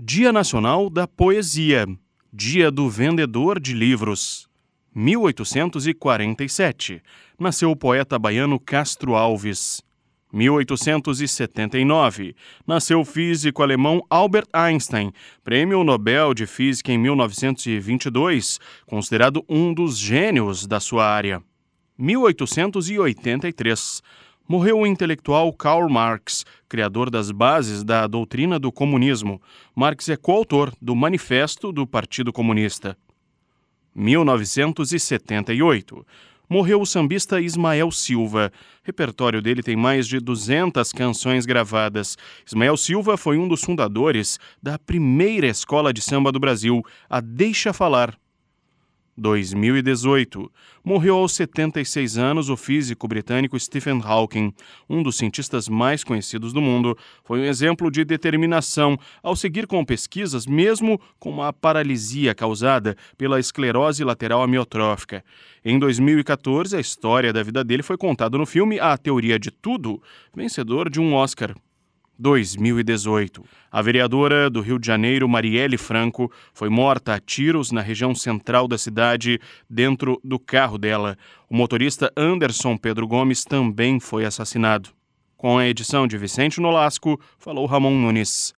Dia Nacional da Poesia, Dia do Vendedor de Livros. 1847. Nasceu o poeta baiano Castro Alves. 1879. Nasceu o físico alemão Albert Einstein, Prêmio Nobel de Física em 1922, considerado um dos gênios da sua área. 1883. Morreu o intelectual Karl Marx, criador das bases da doutrina do comunismo. Marx é coautor do Manifesto do Partido Comunista. 1978 morreu o sambista Ismael Silva. O repertório dele tem mais de 200 canções gravadas. Ismael Silva foi um dos fundadores da primeira escola de samba do Brasil, a Deixa Falar. 2018. Morreu aos 76 anos o físico britânico Stephen Hawking, um dos cientistas mais conhecidos do mundo. Foi um exemplo de determinação ao seguir com pesquisas, mesmo com uma paralisia causada pela esclerose lateral amiotrófica. Em 2014, a história da vida dele foi contada no filme A Teoria de Tudo, vencedor de um Oscar. 2018. A vereadora do Rio de Janeiro, Marielle Franco, foi morta a tiros na região central da cidade, dentro do carro dela. O motorista Anderson Pedro Gomes também foi assassinado. Com a edição de Vicente Nolasco, falou Ramon Nunes.